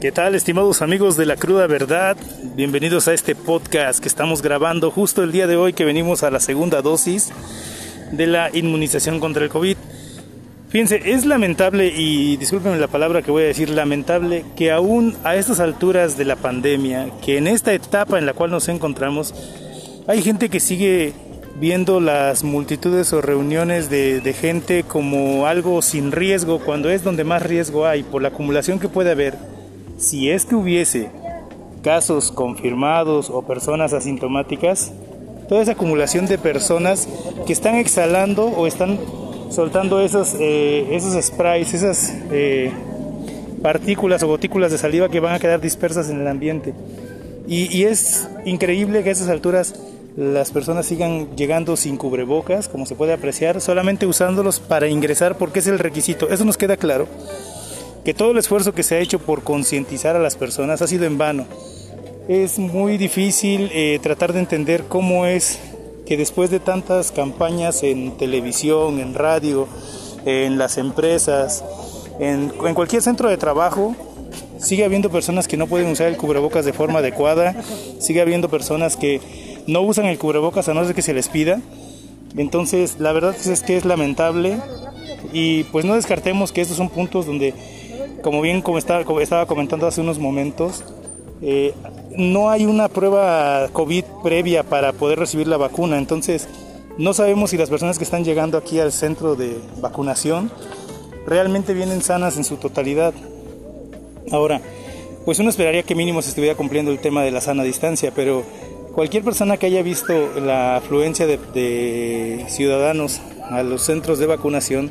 ¿Qué tal, estimados amigos de la cruda verdad? Bienvenidos a este podcast que estamos grabando justo el día de hoy que venimos a la segunda dosis de la inmunización contra el COVID. Fíjense, es lamentable y discúlpenme la palabra que voy a decir, lamentable que aún a estas alturas de la pandemia, que en esta etapa en la cual nos encontramos, hay gente que sigue viendo las multitudes o reuniones de, de gente como algo sin riesgo, cuando es donde más riesgo hay, por la acumulación que puede haber si es que hubiese casos confirmados o personas asintomáticas, toda esa acumulación de personas que están exhalando o están soltando esos, eh, esos sprays, esas eh, partículas o gotículas de saliva que van a quedar dispersas en el ambiente. Y, y, es increíble que a esas alturas las personas sigan llegando sin cubrebocas, como se puede apreciar, solamente usándolos para ingresar porque es el requisito. Eso nos queda claro que todo el esfuerzo que se ha hecho por concientizar a las personas ha sido en vano. Es muy difícil eh, tratar de entender cómo es que después de tantas campañas en televisión, en radio, en las empresas, en, cualquier centro de trabajo, sigue habiendo personas que no pueden usar el cubrebocas de forma adecuada, sigue habiendo personas que no usan el cubrebocas a no ser que se les pida. Entonces, la verdad es que es lamentable y pues no descartemos que estos son puntos donde como bien como estaba, estaba comentando hace unos momentos, eh, no hay una prueba COVID previa para poder recibir la vacuna, entonces no sabemos si las personas que están llegando aquí al centro de vacunación realmente vienen sanas en su totalidad. Ahora, pues uno esperaría que mínimo se estuviera cumpliendo el tema de la sana distancia, pero cualquier persona que haya visto la afluencia de, de ciudadanos a los centros de vacunación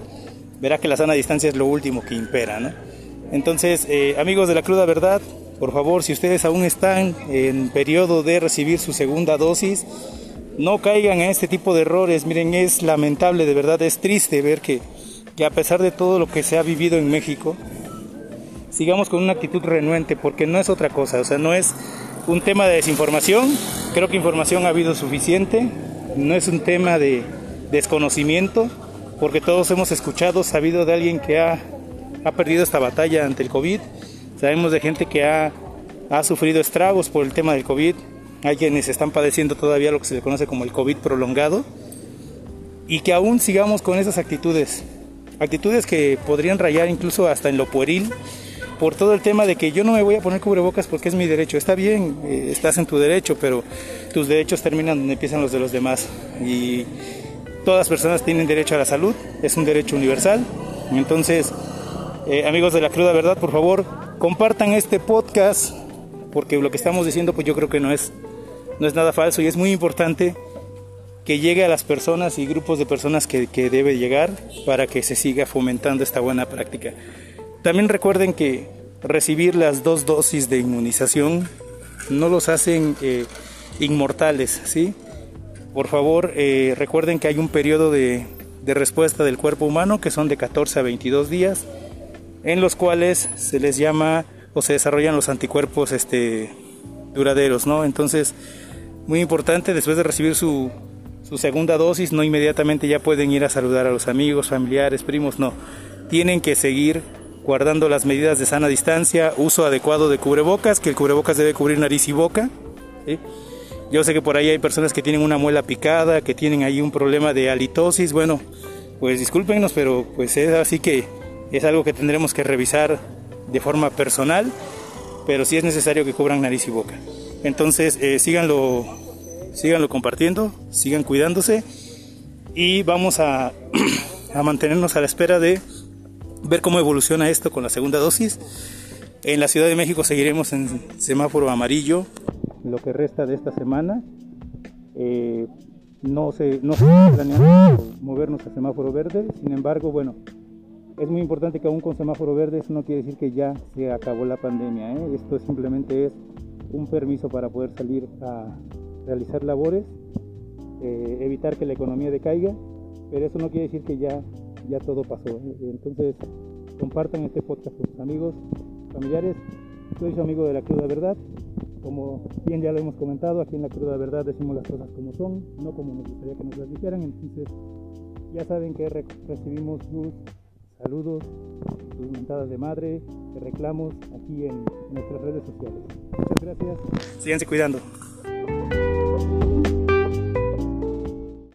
verá que la sana distancia es lo último que impera, ¿no? Entonces, eh, amigos de la cruda verdad, por favor, si ustedes aún están en periodo de recibir su segunda dosis, no caigan en este tipo de errores. Miren, es lamentable, de verdad, es triste ver que, que a pesar de todo lo que se ha vivido en México, sigamos con una actitud renuente, porque no es otra cosa, o sea, no es un tema de desinformación, creo que información ha habido suficiente, no es un tema de desconocimiento, porque todos hemos escuchado, sabido de alguien que ha ha perdido esta batalla ante el COVID. Sabemos de gente que ha, ha sufrido estragos por el tema del COVID. Hay quienes están padeciendo todavía lo que se le conoce como el COVID prolongado. Y que aún sigamos con esas actitudes. Actitudes que podrían rayar incluso hasta en lo pueril. Por todo el tema de que yo no me voy a poner cubrebocas porque es mi derecho. Está bien, eh, estás en tu derecho, pero tus derechos terminan donde empiezan los de los demás. Y todas las personas tienen derecho a la salud. Es un derecho universal. Entonces, eh, amigos de la cruda verdad, por favor, compartan este podcast, porque lo que estamos diciendo, pues yo creo que no es, no es nada falso y es muy importante que llegue a las personas y grupos de personas que, que debe llegar para que se siga fomentando esta buena práctica. También recuerden que recibir las dos dosis de inmunización no los hacen eh, inmortales, ¿sí? Por favor, eh, recuerden que hay un periodo de, de respuesta del cuerpo humano que son de 14 a 22 días en los cuales se les llama o se desarrollan los anticuerpos este, duraderos, ¿no? Entonces, muy importante, después de recibir su, su segunda dosis, no inmediatamente ya pueden ir a saludar a los amigos, familiares, primos, no. Tienen que seguir guardando las medidas de sana distancia, uso adecuado de cubrebocas, que el cubrebocas debe cubrir nariz y boca. Yo sé que por ahí hay personas que tienen una muela picada, que tienen ahí un problema de halitosis. Bueno, pues discúlpenos, pero pues es así que es algo que tendremos que revisar de forma personal, pero sí es necesario que cubran nariz y boca. Entonces, eh, síganlo, síganlo compartiendo, sigan cuidándose y vamos a, a mantenernos a la espera de ver cómo evoluciona esto con la segunda dosis. En la Ciudad de México seguiremos en semáforo amarillo lo que resta de esta semana. Eh, no se, no se movernos a semáforo verde, sin embargo, bueno, es muy importante que aún con semáforo verde eso no quiere decir que ya se acabó la pandemia. ¿eh? Esto simplemente es un permiso para poder salir a realizar labores, eh, evitar que la economía decaiga, pero eso no quiere decir que ya, ya todo pasó. ¿eh? Entonces, compartan este podcast con sus amigos, familiares. Soy su amigo de la Cruda Verdad. Como bien ya lo hemos comentado, aquí en la Cruda Verdad decimos las cosas como son, no como nos gustaría que nos las dijeran. Entonces, ya saben que recibimos sus saludos, sus mentadas de madre, de reclamos aquí en nuestras redes sociales. Muchas gracias. Síganse cuidando.